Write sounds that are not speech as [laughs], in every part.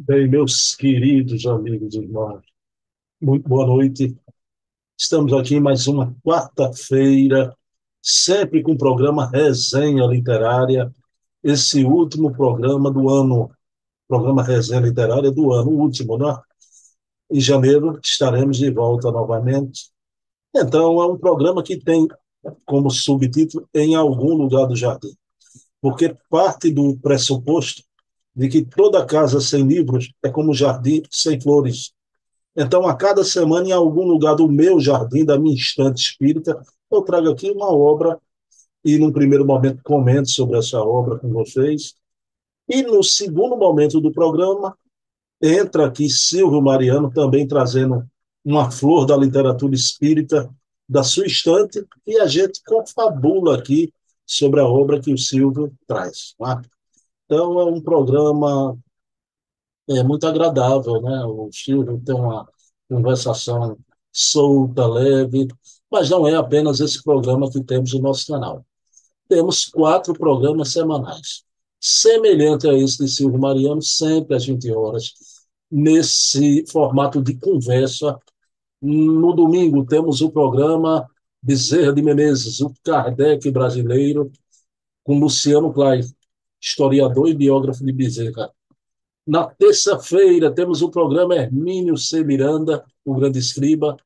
Bem, meus queridos amigos e irmãos, muito boa noite. Estamos aqui em mais uma quarta-feira, sempre com o programa Resenha Literária, esse último programa do ano, programa Resenha Literária do ano, último, né? Em janeiro estaremos de volta novamente. Então, é um programa que tem como subtítulo Em Algum Lugar do Jardim, porque parte do pressuposto de que toda casa sem livros é como jardim sem flores. Então, a cada semana, em algum lugar do meu jardim, da minha estante espírita, eu trago aqui uma obra e, num primeiro momento, comento sobre essa obra com vocês. E, no segundo momento do programa, entra aqui Silvio Mariano, também trazendo uma flor da literatura espírita da sua estante, e a gente confabula aqui sobre a obra que o Silvio traz. Tá? Então, é um programa é, muito agradável, né? O Silvio tem uma conversação solta, leve, mas não é apenas esse programa que temos no nosso canal. Temos quatro programas semanais, semelhante a esse de Silvio Mariano, sempre às 20 horas, nesse formato de conversa. No domingo temos o programa Bezerra de Menezes, o Kardec brasileiro, com Luciano Klein historiador e biógrafo de Bezerra. Na terça-feira, temos o programa Hermínio C. Miranda, o grande escriba,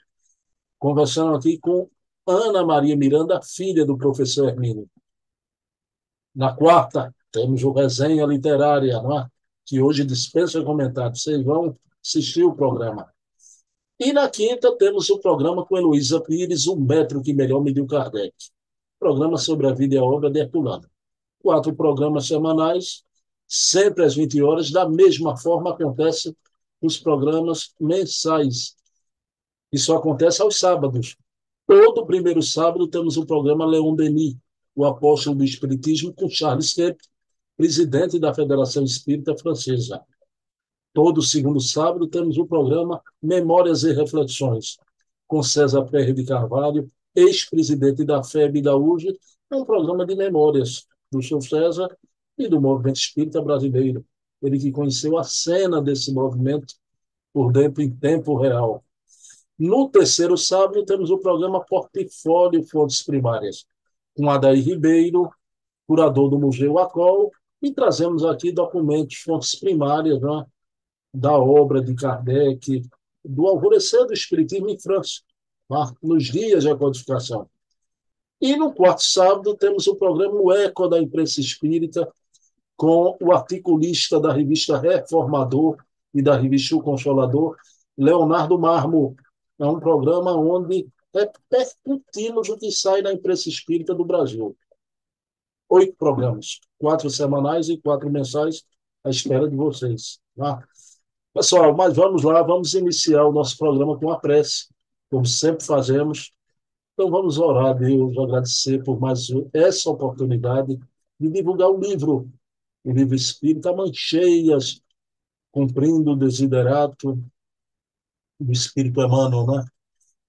conversando aqui com Ana Maria Miranda, filha do professor Hermínio. Na quarta, temos o Resenha Literária, é? que hoje dispensa comentários. Vocês vão assistir o programa. E na quinta, temos o programa com Heloísa Pires, O Metro que Melhor Mediu Kardec. Programa sobre a vida e a obra de Herculano quatro programas semanais, sempre às 20 horas. Da mesma forma acontece os programas mensais. Isso acontece aos sábados. Todo primeiro sábado temos o programa Leon Denis, o apóstolo do Espiritismo, com Charles Kemp, presidente da Federação Espírita Francesa. Todo segundo sábado temos o programa Memórias e Reflexões, com César Pérez de Carvalho, ex-presidente da FEB e da URGE, é um programa de memórias do seu César e do movimento espírita brasileiro. Ele que conheceu a cena desse movimento por dentro em tempo real. No terceiro sábado, temos o programa Portfólio Fontes Primárias, com Adair Ribeiro, curador do Museu Acol, e trazemos aqui documentos, fontes primárias né, da obra de Kardec, do alvorecer do Espiritismo em França, nos dias da codificação. E no quarto sábado temos o programa O Eco da Imprensa Espírita, com o articulista da revista Reformador e da revista O Consolador, Leonardo Marmo. É um programa onde repercutimos o que sai da imprensa espírita do Brasil. Oito programas, quatro semanais e quatro mensais, à espera de vocês. Tá? Pessoal, mas vamos lá, vamos iniciar o nosso programa com a prece, como sempre fazemos então vamos orar Deus, agradecer por mais essa oportunidade de divulgar o livro, o livro Espírita Mancheias, cumprindo o desiderato do Espírito Emmanuel, né?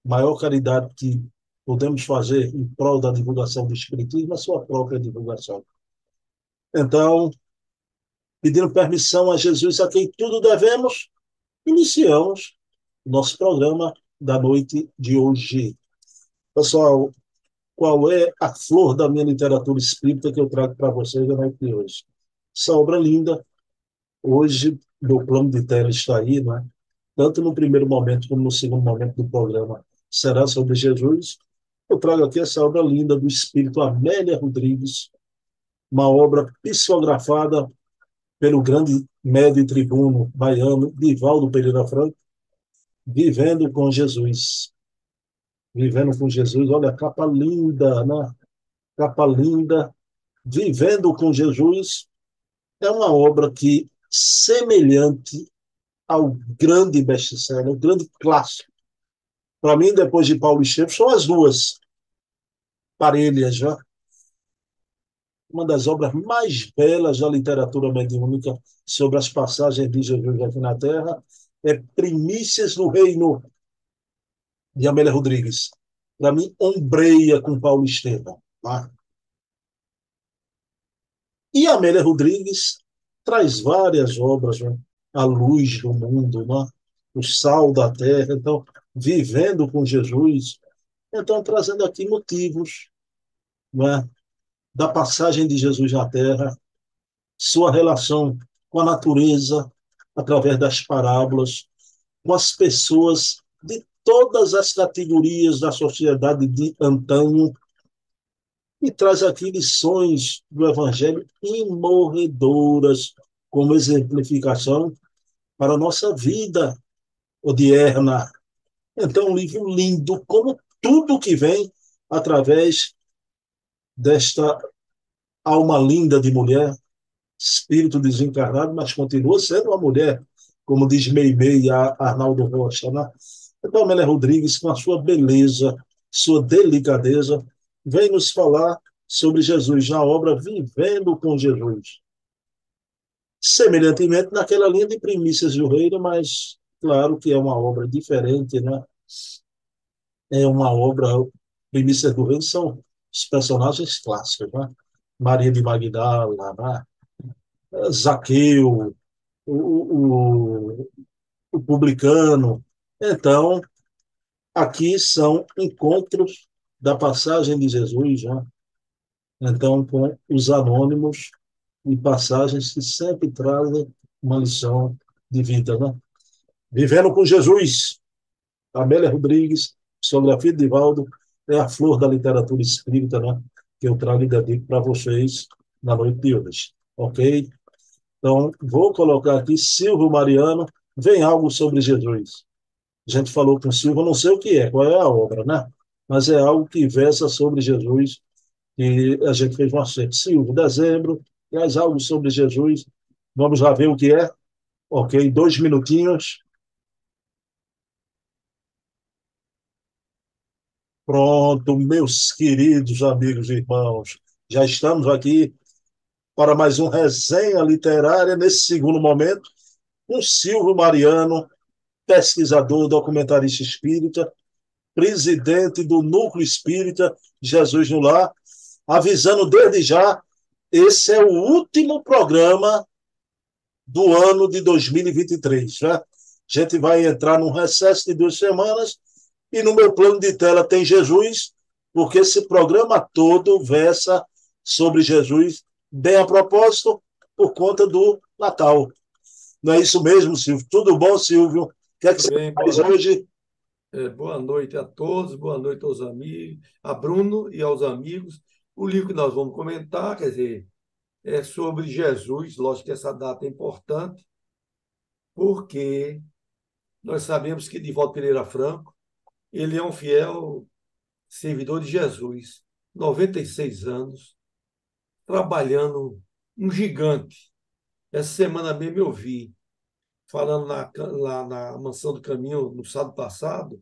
Maior caridade que podemos fazer em prol da divulgação do Espiritismo a sua própria divulgação. Então, pedindo permissão a Jesus, a quem tudo devemos, iniciamos nosso programa da noite de hoje. Pessoal, qual é a flor da minha literatura espírita que eu trago para vocês na noite hoje? Essa obra linda. Hoje, meu plano de tela está aí, né? tanto no primeiro momento como no segundo momento do programa. Será sobre Jesus. Eu trago aqui essa obra linda do espírito Amélia Rodrigues, uma obra psicografada pelo grande médio e tribuno baiano Divaldo Pereira Franco, Vivendo com Jesus vivendo com Jesus. Olha, capa linda, né? Capa linda. Vivendo com Jesus é uma obra que, semelhante ao grande best-seller, o grande clássico. Para mim, depois de Paulo Estevam, são as duas parelhas já. Uma das obras mais belas da literatura mediúnica sobre as passagens de Jesus aqui na Terra é Primícias no Reino, de Amélia Rodrigues. Para mim, ombreia com Paulo Estevam. Tá? E Amélia Rodrigues traz várias obras. Né? a luz do mundo, né? o sal da terra. Então, vivendo com Jesus. Então, trazendo aqui motivos né? da passagem de Jesus na terra, sua relação com a natureza, através das parábolas, com as pessoas de todas as categorias da sociedade de antanho, e traz aqui lições do Evangelho imorredoras como exemplificação para a nossa vida odierna. Então, um livro lindo, como tudo que vem através desta alma linda de mulher, espírito desencarnado, mas continua sendo uma mulher, como diz Meimei e Arnaldo Rocha. Né? Então, Amélia Rodrigues, com a sua beleza, sua delicadeza, vem nos falar sobre Jesus na obra Vivendo com Jesus. Semelhantemente naquela linha de Primícias do Reino, mas claro que é uma obra diferente, né? É uma obra, Primícias do Reino são os personagens clássicos, né? Maria de Magdala, né? Zaqueu, o, o, o publicano. Então, aqui são encontros da passagem de Jesus, né? então com os anônimos e passagens que sempre trazem uma lição de vida. Né? Vivendo com Jesus, Amélia Rodrigues, psicografia de Divaldo, é a flor da literatura espírita né? que eu trago e dedico para vocês na noite de hoje. Ok? Então, vou colocar aqui Silvio Mariano, vem algo sobre Jesus. A gente falou com o Silvio, não sei o que é, qual é a obra, né? Mas é algo que versa sobre Jesus e a gente fez um acerto. Silvio, dezembro, traz algo sobre Jesus. Vamos lá ver o que é. Ok, dois minutinhos. Pronto, meus queridos amigos e irmãos, já estamos aqui para mais um resenha literária nesse segundo momento, com Silvio Mariano, pesquisador, documentarista espírita, presidente do Núcleo Espírita Jesus no Lar, avisando desde já, esse é o último programa do ano de 2023. Né? A gente vai entrar num recesso de duas semanas e no meu plano de tela tem Jesus, porque esse programa todo versa sobre Jesus bem a propósito, por conta do Natal. Não é isso mesmo, Silvio? Tudo bom, Silvio? Que é que você faz hoje? É, boa noite a todos, boa noite aos amigos, a Bruno e aos amigos. O livro que nós vamos comentar, quer dizer, é sobre Jesus. Lógico que essa data é importante, porque nós sabemos que Divaldo Pereira Franco, ele é um fiel servidor de Jesus, 96 anos, trabalhando um gigante. Essa semana mesmo eu vi, falando na, lá na Mansão do Caminho, no sábado passado,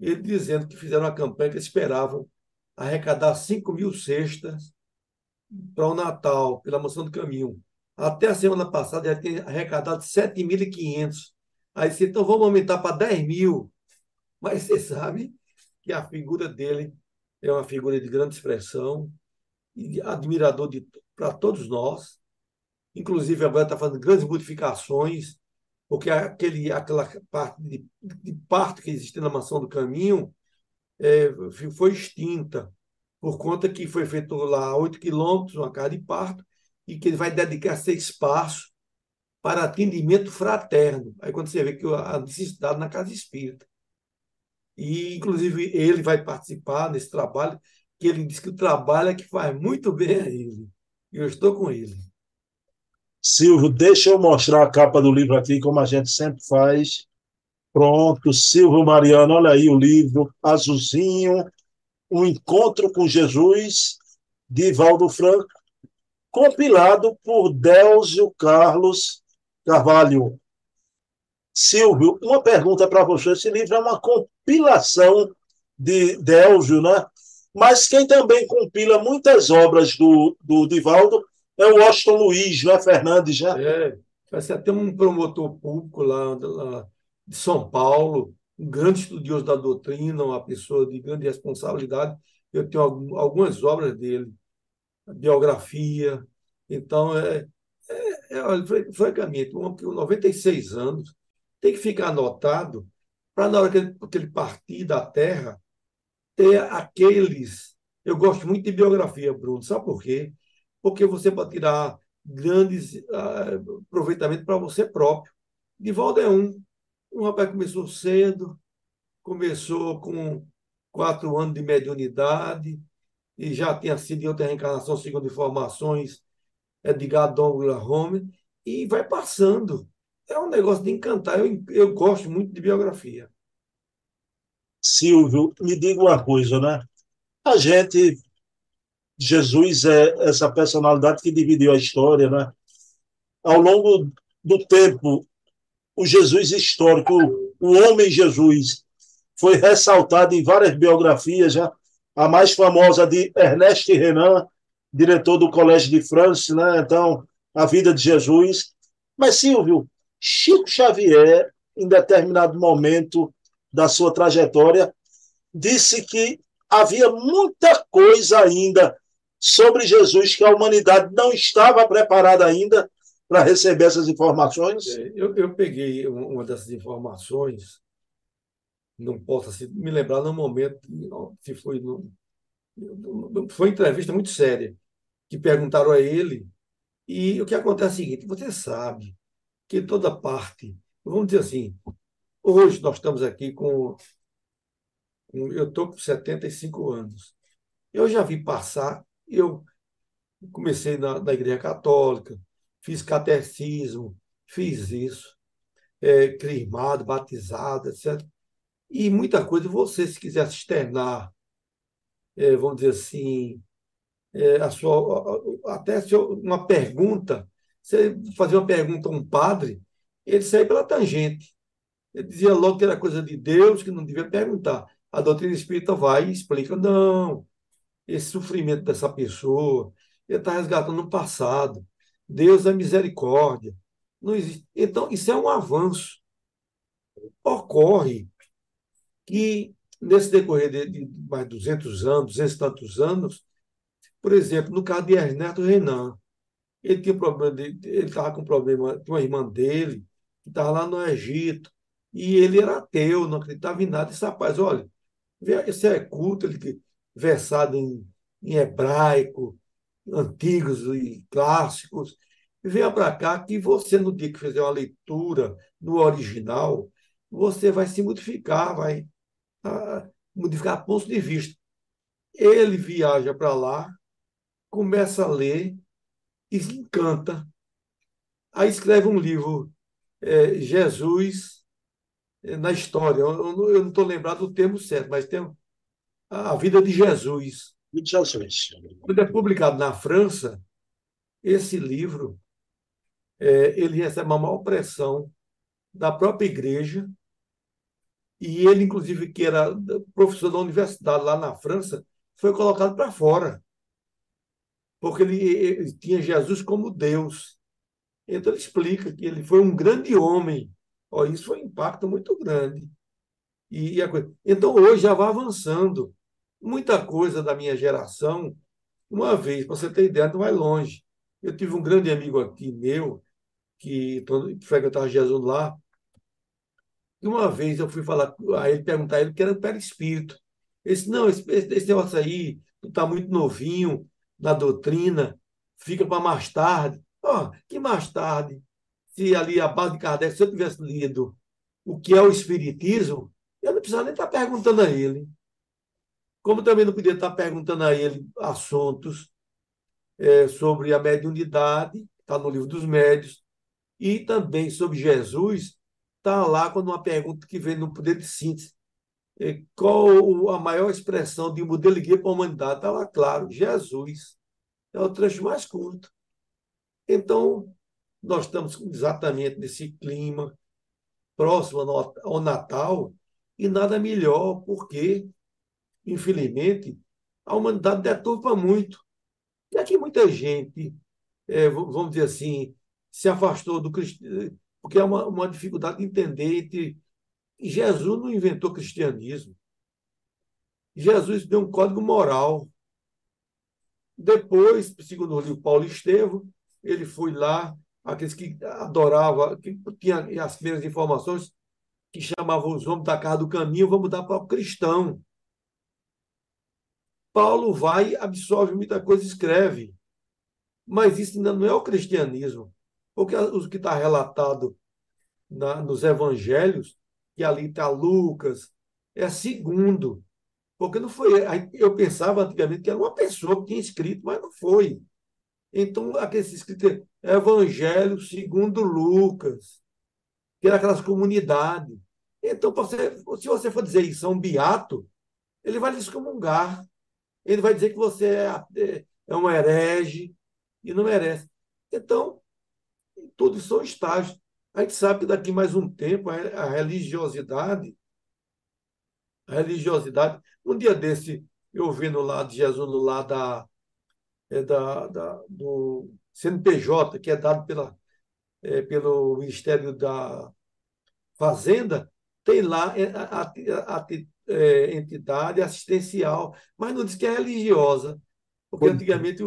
ele dizendo que fizeram uma campanha que esperavam arrecadar 5 mil cestas para o Natal, pela Mansão do Caminho. Até a semana passada já tem arrecadado 7.500. Aí disse, então vamos aumentar para 10 mil. Mas você sabe que a figura dele é uma figura de grande expressão, admirador para todos nós. Inclusive, agora está fazendo grandes modificações, porque aquele, aquela parte de, de parto que existia na Mansão do Caminho é, foi extinta, por conta que foi feito lá 8 quilômetros, uma casa de parto, e que ele vai dedicar esse espaço para atendimento fraterno. Aí quando você vê que a necessidade na casa espírita. E, inclusive, ele vai participar desse trabalho, que ele diz que o trabalho é que faz muito bem a ele. E eu estou com ele. Silvio, deixa eu mostrar a capa do livro aqui, como a gente sempre faz. Pronto, Silvio Mariano, olha aí o livro, azulzinho, O Encontro com Jesus, de Valdo Franco, compilado por Délcio Carlos Carvalho. Silvio, uma pergunta para você. Esse livro é uma compilação de Délcio, né? Mas quem também compila muitas obras do, do Divaldo é o Washington Luiz, não é Fernandes, né? É, ser até um promotor público lá, lá de São Paulo, um grande estudioso da doutrina, uma pessoa de grande responsabilidade. Eu tenho algumas obras dele, biografia. Então, é, é, é, francamente, um homem com 96 anos tem que ficar anotado para, na hora que ele, que ele partir da Terra, ter aqueles. Eu gosto muito de biografia, Bruno. Sabe por quê? Porque você pode tirar grandes uh, aproveitamentos para você próprio. Divaldo é um. Um rapaz começou cedo, começou com quatro anos de mediunidade e já tinha sido em outra reencarnação, segundo informações, Edgar Douglas Home, e vai passando. É um negócio de encantar. Eu, eu gosto muito de biografia. Silvio, me diga uma coisa, né? A gente, Jesus é essa personalidade que dividiu a história, né? Ao longo do tempo, o Jesus histórico, o homem Jesus, foi ressaltado em várias biografias, já. A mais famosa de Ernest Renan, diretor do Colégio de France, né? Então, a vida de Jesus. Mas, Silvio, Chico Xavier, em determinado momento da sua trajetória, disse que havia muita coisa ainda sobre Jesus que a humanidade não estava preparada ainda para receber essas informações? É, eu, eu peguei uma dessas informações, não posso assim, me lembrar no momento, se foi no, foi uma entrevista muito séria, que perguntaram a ele, e o que acontece é o seguinte, você sabe que toda parte, vamos dizer assim, hoje nós estamos aqui com, eu estou com 75 anos, eu já vi passar, eu comecei na, na Igreja Católica, fiz catecismo, fiz isso, é, crismado, batizado, etc. E muita coisa, você, se quiser se externar, é, vamos dizer assim, é, a sua, até uma pergunta, você fazer uma pergunta a um padre, ele saiu pela tangente. Ele dizia logo que era coisa de Deus, que não devia perguntar. A doutrina espírita vai e explica, não, esse sofrimento dessa pessoa, ele está resgatando o passado. Deus é misericórdia. Não existe. Então, isso é um avanço. Ocorre que, nesse decorrer de, de mais 200 anos, 200 e tantos anos, por exemplo, no caso de Ernesto Renan, ele tinha problema de, ele estava com problema com a irmã dele, que estava lá no Egito, e ele era ateu, não acreditava em nada. Esse rapaz, olha, esse é culto, ele versado em, em hebraico, antigos e clássicos, venha para cá que você, no dia que fizer uma leitura no original, você vai se modificar, vai ah, modificar pontos de vista. Ele viaja para lá, começa a ler e se encanta. Aí escreve um livro, é, Jesus é, na História. Eu, não estou lembrado do termo certo, mas tem a vida de Jesus. De Jesus. Quando é publicado na França, esse livro é, ele recebe uma maior pressão da própria igreja e ele, inclusive, que era professor da universidade lá na França, foi colocado para fora porque ele, ele tinha Jesus como Deus. Então ele explica que ele foi um grande homem. Oh, isso foi um impacto muito grande. E, e coisa... Então hoje já vai avançando. Muita coisa da minha geração, uma vez, para você ter ideia, não vai longe. Eu tive um grande amigo aqui meu, que frequentava Jesus lá, e uma vez eu fui falar a ele, perguntar a ele que era o perispírito. Ele disse, não, esse, esse negócio aí, tu está muito novinho, na doutrina, fica para mais tarde. Oh, que mais tarde, se ali a base de Kardec, se eu tivesse lido o que é o Espiritismo, eu não precisava nem estar perguntando a ele. Como também não podia estar perguntando a ele assuntos é, sobre a mediunidade, está no livro dos médios, e também sobre Jesus, está lá quando uma pergunta que vem no poder de síntese. É, qual a maior expressão de modelo guia para a humanidade? Está lá claro, Jesus. É o trecho mais curto. Então, nós estamos exatamente nesse clima próximo ao Natal e nada melhor, porque, infelizmente, a humanidade deturpa muito. E aqui muita gente, é, vamos dizer assim, se afastou do cristianismo, porque é uma, uma dificuldade de entender entre Jesus não inventou cristianismo. Jesus deu um código moral. Depois, segundo o livro Paulo Estevo, ele foi lá aqueles que adoravam, que tinham as primeiras informações, que chamavam os homens da casa do caminho, vamos mudar para o cristão. Paulo vai, absorve muita coisa, escreve. Mas isso ainda não é o cristianismo. Porque o que está relatado na, nos evangelhos, que ali está Lucas, é segundo. Porque não foi. Eu pensava antigamente que era uma pessoa que tinha escrito, mas não foi. Então, aquele escrito é Evangelho segundo Lucas, que era aquelas comunidades. Então, se você for dizer isso a um beato, ele vai lhe excomungar. Ele vai dizer que você é, é um herege e não merece. Então, tudo são estágios. A gente sabe que daqui mais um tempo a religiosidade, a religiosidade, um dia desse, eu vendo lá de Jesus lá da, é da, da, do CNPJ, que é dado pela, é, pelo Ministério da Fazenda, tem lá é, a, a, a, é, entidade assistencial, mas não diz que é religiosa, porque antigamente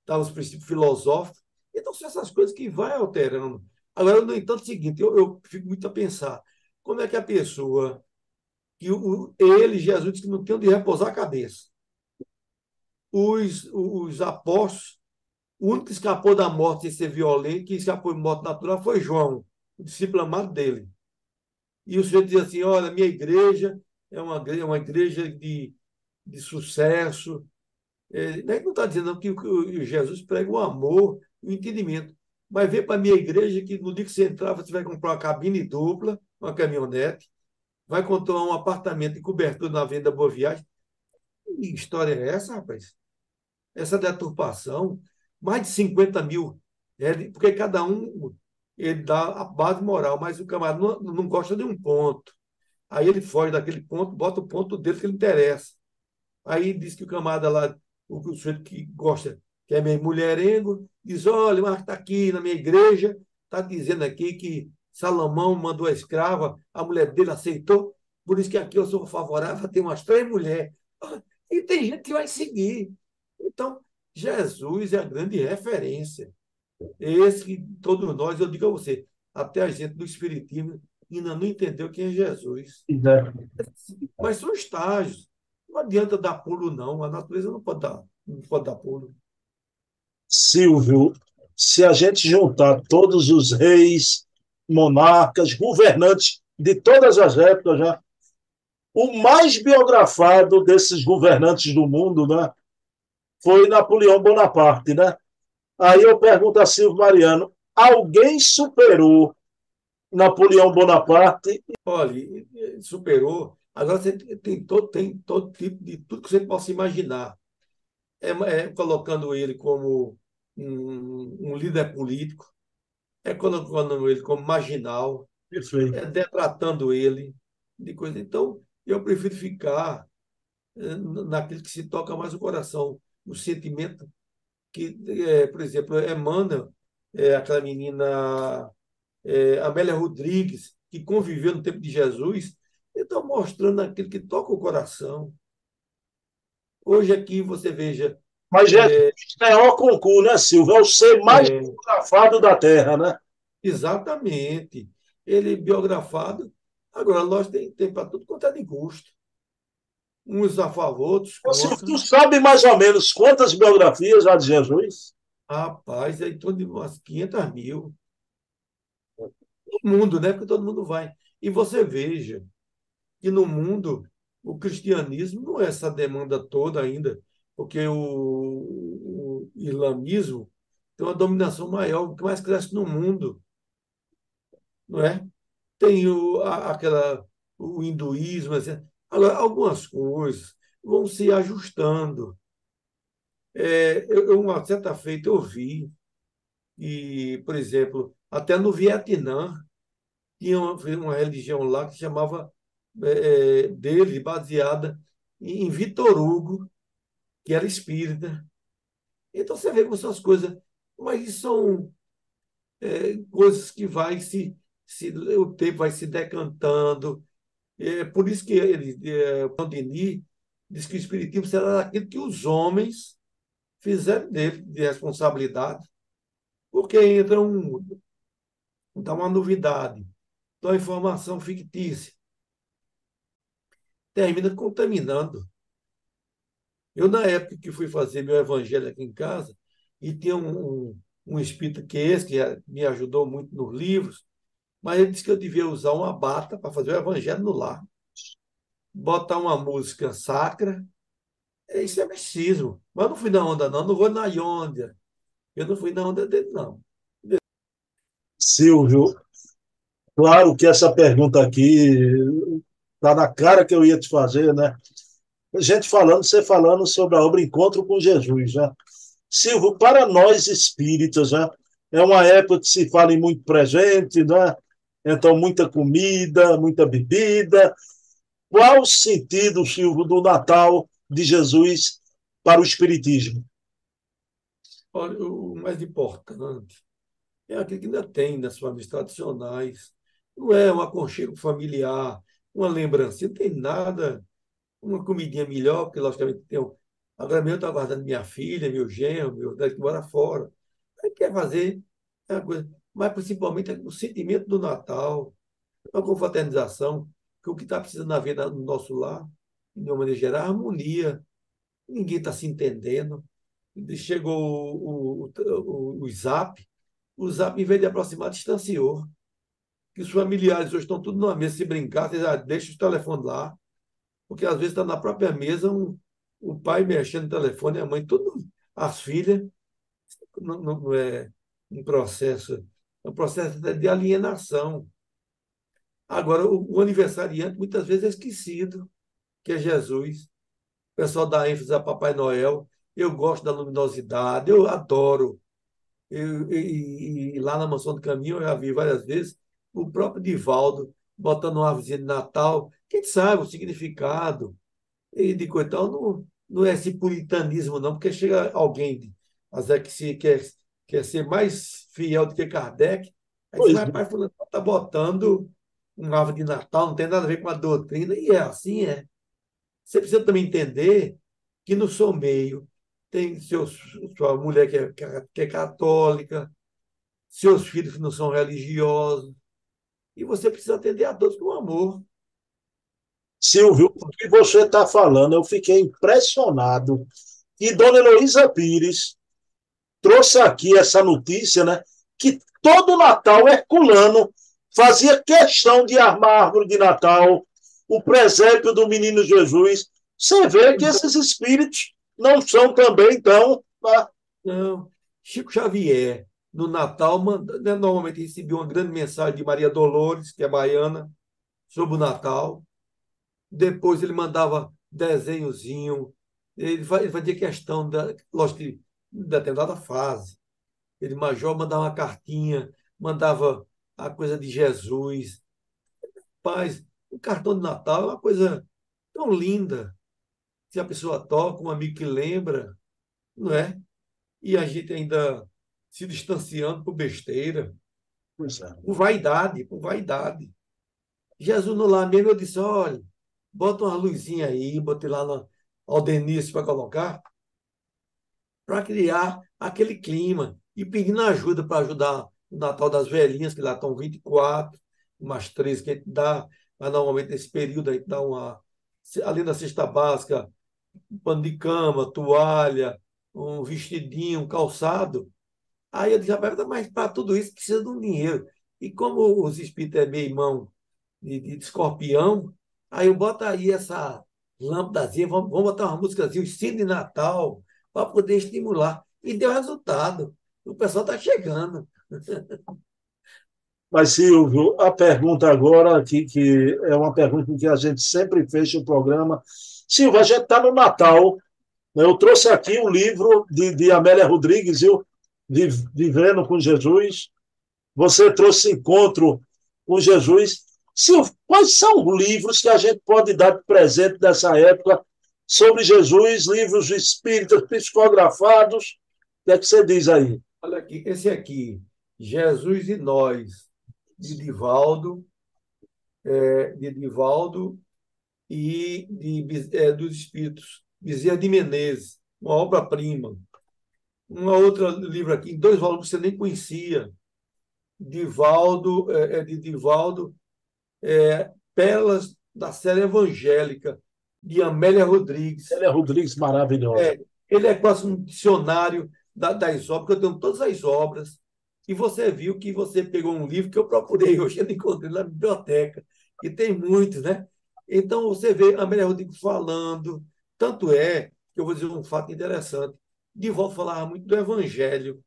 estavam os princípios filosóficos, então são essas coisas que vai alterando. Agora, no entanto, é o seguinte, eu, eu fico muito a pensar, como é que a pessoa, que o, ele, Jesus, disse que não tem onde repousar a cabeça, os, os apóstolos, o único que escapou da morte sem ser violento, que escapou de morte natural, foi João, o discípulo amado dele. E o Senhor diz assim: olha, minha igreja é uma, é uma igreja de, de sucesso. É, não está dizendo que o, Jesus prega o amor, o entendimento. Mas vê para a minha igreja que no dia que você entrar, você vai comprar uma cabine dupla, uma caminhonete, vai comprar um apartamento de cobertura na venda Boa Viagem. Que história é essa, rapaz? Essa deturpação, mais de 50 mil, é, porque cada um ele dá a base moral, mas o camarada não, não gosta de um ponto. Aí ele foge daquele ponto, bota o ponto dele que lhe interessa. Aí diz que o camarada lá, o, o sujeito que gosta, que é meio mulherengo, diz: olha, mas está aqui na minha igreja, está dizendo aqui que Salomão mandou a escrava, a mulher dele aceitou, por isso que aqui eu sou favorável a ter umas três mulheres. E tem gente que vai seguir. Então, Jesus é a grande referência. Esse que todos nós, eu digo a você, até a gente do Espiritismo ainda não entendeu quem é Jesus. Mas são estágios. Não adianta dar pulo, não. A natureza não pode dar, não pode dar pulo. Silvio, se a gente juntar todos os reis, monarcas, governantes de todas as épocas já, o mais biografado desses governantes do mundo, né, foi Napoleão Bonaparte, né? Aí eu pergunto a Silvio Mariano: alguém superou Napoleão Bonaparte? Olha, superou. Agora você tem todo, tem todo tipo de tudo que você possa imaginar. É, é colocando ele como um, um, líder político, é colocando ele como marginal, Perfeito. é detratando ele de coisa. Então, eu prefiro ficar é, naquilo que se toca mais o coração, o sentimento que, é, por exemplo, emana é, aquela menina é, Amélia Rodrigues, que conviveu no tempo de Jesus, então mostrando aquilo que toca o coração. Hoje aqui você veja. Mas é, é o concurso, né, Silvio? É o ser mais é, biografado da Terra, né? Exatamente. Ele biografado. Agora, nós tem, tem para tudo quanto é de gosto uns a favor, outros contra. Tu sabe mais ou menos quantas biografias há de Jesus? Rapaz, é em torno de umas 500 mil. Mundo, né? Porque todo mundo vai. E você veja que no mundo o cristianismo não é essa demanda toda ainda, porque o, o islamismo tem uma dominação maior, o que mais cresce no mundo. Não é? Tem o, a, aquela, o hinduísmo, assim, Agora, algumas coisas vão se ajustando. É, eu, uma certa feita eu vi, e, por exemplo, até no Vietnã, tinha uma, uma religião lá que chamava é, é, dele, baseada em Vitor Hugo, que era espírita. Então você vê como são as coisas, mas são é, coisas que vai se, se, o tempo vai se decantando, é por isso que ele, é, Denis diz que o Espiritismo será aquilo que os homens fizeram dele de responsabilidade. Porque entra um, dá uma novidade, dá uma informação fictícia. Termina contaminando. Eu, na época que fui fazer meu evangelho aqui em casa, e tinha um, um, um espírito que é esse, que me ajudou muito nos livros, mas ele disse que eu devia usar uma bata para fazer o evangelho no lar. Botar uma música sacra, é, isso é misticismo. Mas eu não fui na onda, não. Não vou na onda. Eu não fui na onda dele, não. Silvio, claro que essa pergunta aqui está na cara que eu ia te fazer, né? gente falando, você falando sobre a obra Encontro com Jesus, né? Silvio, para nós espíritas, né? É uma época que se fala em muito presente, né? Então, muita comida, muita bebida. Qual o sentido, Silvio, do Natal de Jesus para o Espiritismo? Olha, o mais importante é aquilo que ainda tem nas famílias tradicionais. Não é um aconchego familiar, uma lembrança, não tem nada uma comidinha melhor, porque logicamente tem um... Agora mesmo eu estou aguardando minha filha, meu genro, meu que mora fora. Aí quer fazer é uma coisa, mas principalmente o sentimento do Natal, a confraternização, que o que está precisando haver no nosso lar, de uma maneira geral, é harmonia. Ninguém está se entendendo. Chegou o, o, o, o Zap, o Zap, em vez de aproximar, distanciou. Que os familiares hoje estão tudo numa mesa, se brincar, você já deixa os telefones lá, porque às vezes está na própria mesa um, o pai mexendo no telefone, a mãe, tudo, as filhas. Não, não é um processo, é um processo de alienação. Agora, o, o aniversariante muitas vezes é esquecido, que é Jesus. O pessoal dá ênfase a Papai Noel. Eu gosto da luminosidade, eu adoro. Eu, e, e, lá na Mansão do Caminho eu já vi várias vezes o próprio Divaldo botando uma árvore de Natal quem sabe o significado e de coisa tal, não, não é esse puritanismo, não, porque chega alguém, às vezes, que se quer, quer ser mais fiel do que Kardec, aí pois é. pai, está botando um árvore de Natal, não tem nada a ver com a doutrina, e é assim, é. Você precisa também entender que no seu meio tem seus, sua mulher que é, que é católica, seus filhos que não são religiosos, e você precisa atender a todos com amor. Silvio, o que você está falando, eu fiquei impressionado. E Dona Heloísa Pires trouxe aqui essa notícia, né? Que todo Natal Herculano fazia questão de armar árvore de Natal, o presépio do menino Jesus. Você vê que esses espíritos não são também tão. Tá? Não. Chico Xavier, no Natal, né, normalmente recebia uma grande mensagem de Maria Dolores, que é baiana, sobre o Natal depois ele mandava desenhozinho, ele fazia questão, da, lógico em determinada fase. Ele, major, mandava uma cartinha, mandava a coisa de Jesus. Paz, o cartão de Natal é uma coisa tão linda. Se a pessoa toca, um amigo que lembra, não é? E a gente ainda se distanciando por besteira, é. por vaidade, por vaidade. Jesus no lá mesmo, eu disse, olha, bota uma luzinha aí, botei lá no Aldenice para colocar, para criar aquele clima e pedindo ajuda para ajudar o Natal das Velhinhas, que lá estão 24, umas três que a gente dá, mas normalmente nesse período a gente dá uma, além da cesta básica, um pano de cama, toalha, um vestidinho, um calçado. Aí eu disse, rapaz, mas para tudo isso precisa de um dinheiro. E como os espíritos é meio mão de, de escorpião, Aí eu boto aí essa lâmpadazinha, vamos, vamos botar uma músicazinha, o Cine Natal, para poder estimular. E deu resultado. O pessoal está chegando. [laughs] Mas, Silvio, a pergunta agora, aqui, que é uma pergunta que a gente sempre fecha o programa. Silvio, a gente está no Natal. Né? Eu trouxe aqui um livro de, de Amélia Rodrigues, viu? Vivendo com Jesus. Você trouxe Encontro com Jesus. Quais são os livros que a gente pode dar de presente dessa época sobre Jesus, livros espíritas psicografados? O que é que você diz aí? Olha aqui, esse aqui, Jesus e Nós, de Divaldo, é, de Divaldo e de, é, dos Espíritos, Bezerra de Menezes, uma obra-prima. Um outro livro aqui, em dois volumes que você nem conhecia. Divaldo, é, é de Divaldo, é, Pérolas da Série Evangélica, de Amélia Rodrigues. Amélia Rodrigues, maravilhosa. É, ele é quase um dicionário da, das obras, eu tenho todas as obras, e você viu que você pegou um livro que eu procurei [laughs] hoje, eu encontrei na biblioteca, e tem muitos, né? Então, você vê Amélia Rodrigues falando, tanto é que eu vou dizer um fato interessante, Divaldo falava muito do Evangelho,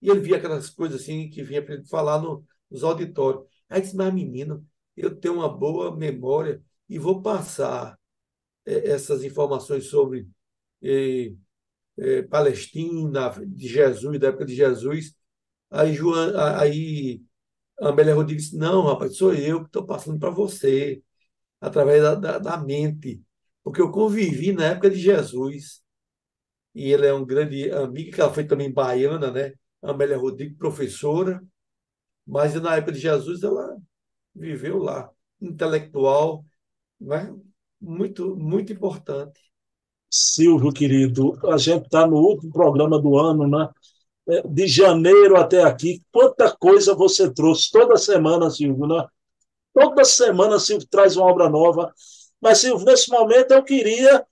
e ele via aquelas coisas assim que vinha para ele falar no, nos auditórios. Aí disse, mas menino, eu tenho uma boa memória e vou passar é, essas informações sobre é, Palestina, de Jesus, da época de Jesus. Aí, João, aí Amélia Rodrigues disse, não, rapaz, sou eu que estou passando para você, através da, da, da mente, porque eu convivi na época de Jesus, e ele é um grande amigo, que ela foi também baiana, né? Amélia Rodrigues, professora, mas na época de Jesus ela viveu lá, intelectual, né? muito, muito importante. Silvio, querido, a gente está no último programa do ano, né? É, de janeiro até aqui, quanta coisa você trouxe toda semana, Silvio, né? Toda semana, Silvio traz uma obra nova. Mas, Silvio, nesse momento eu queria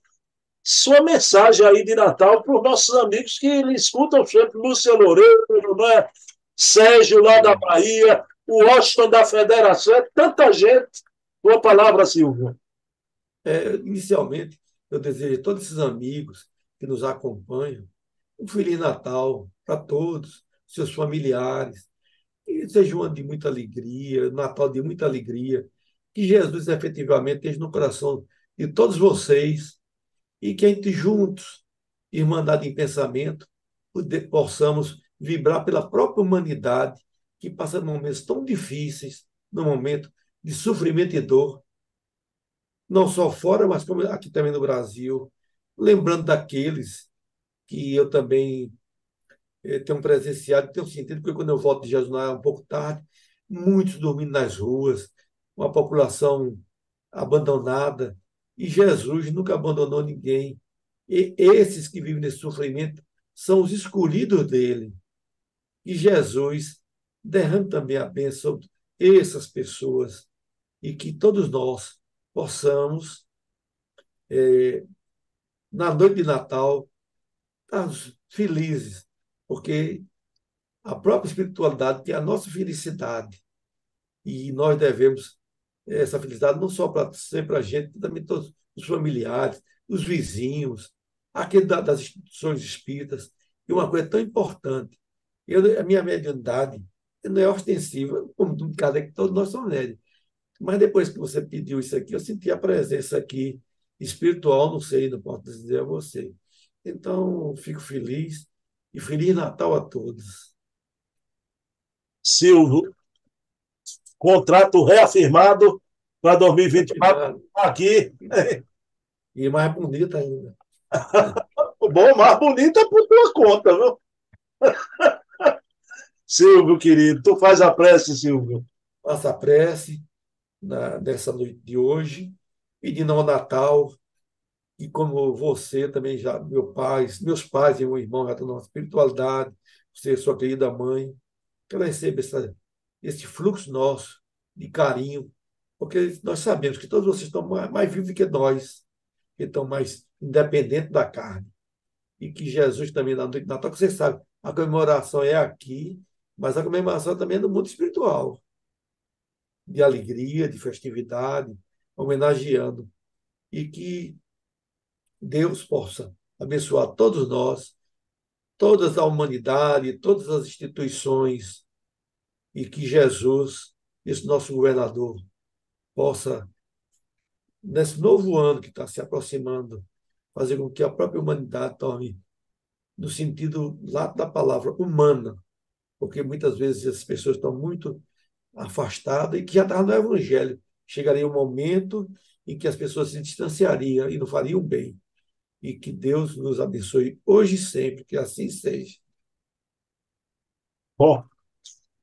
sua mensagem aí de Natal para os nossos amigos que escutam sempre, Lúcia Loureiro, né? Sérgio lá da Bahia, o Washington da Federação, é tanta gente. Uma palavra, Silvio. É, inicialmente, eu desejo a todos esses amigos que nos acompanham um Feliz Natal para todos, seus familiares, que seja um ano de muita alegria, Natal de muita alegria, que Jesus efetivamente esteja no coração de todos vocês e que a gente juntos, irmandade em pensamento, possamos vibrar pela própria humanidade que passa momentos tão difíceis, no momento de sofrimento e dor, não só fora, mas como aqui também no Brasil, lembrando daqueles que eu também eh, tenho presenciado, tenho sentido, porque quando eu volto de Jesus um pouco tarde, muitos dormindo nas ruas, uma população abandonada, e Jesus nunca abandonou ninguém. E esses que vivem nesse sofrimento são os escolhidos dele. E Jesus derrame também a bênção sobre essas pessoas e que todos nós possamos, é, na noite de Natal, estar felizes, porque a própria espiritualidade tem a nossa felicidade e nós devemos essa felicidade não só para ser para a gente, também todos os familiares, os vizinhos, aquele das instituições espíritas. E uma coisa tão importante, eu, a minha mediunidade não é ostensiva, como cada que todos nós somos médios. Mas depois que você pediu isso aqui, eu senti a presença aqui espiritual, não sei, não posso dizer a você. Então, fico feliz e Feliz Natal a todos. Silvio, contrato reafirmado para 2024 aqui. E mais bonita ainda. [laughs] Bom, mais bonita por tua conta, viu? [laughs] Silvio, querido, tu faz a prece, Silvio. Faça a prece na, nessa noite de hoje, pedindo ao Natal, e como você também já, meu pai, meus pais e meu irmão já estão na espiritualidade, você, sua querida mãe, que ela receba essa, esse fluxo nosso de carinho, porque nós sabemos que todos vocês estão mais, mais vivos que nós, que estão mais independentes da carne. E que Jesus também, na noite de Natal, que você sabe, a comemoração é aqui, mas a comemoração também é no mundo espiritual de alegria, de festividade, homenageando. E que Deus possa abençoar todos nós, toda a humanidade, todas as instituições, e que Jesus, esse nosso governador, possa, nesse novo ano que está se aproximando, fazer com que a própria humanidade tome, no sentido lá da palavra humana, porque muitas vezes as pessoas estão muito afastadas e que já estavam no Evangelho. Chegaria um momento em que as pessoas se distanciariam e não fariam bem. E que Deus nos abençoe hoje e sempre, que assim seja. Bom,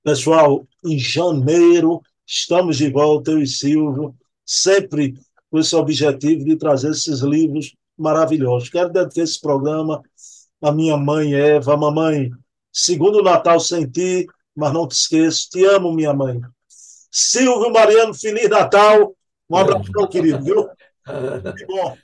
pessoal, em janeiro estamos de volta, eu e Silvio, sempre com esse objetivo de trazer esses livros maravilhosos. Quero dedicar esse programa a minha mãe Eva, mamãe, segundo Natal sem ti, mas não te esqueço, te amo, minha mãe. Silvio Mariano, Feliz Natal. Um abraço, meu querido, viu? Que [laughs] bom.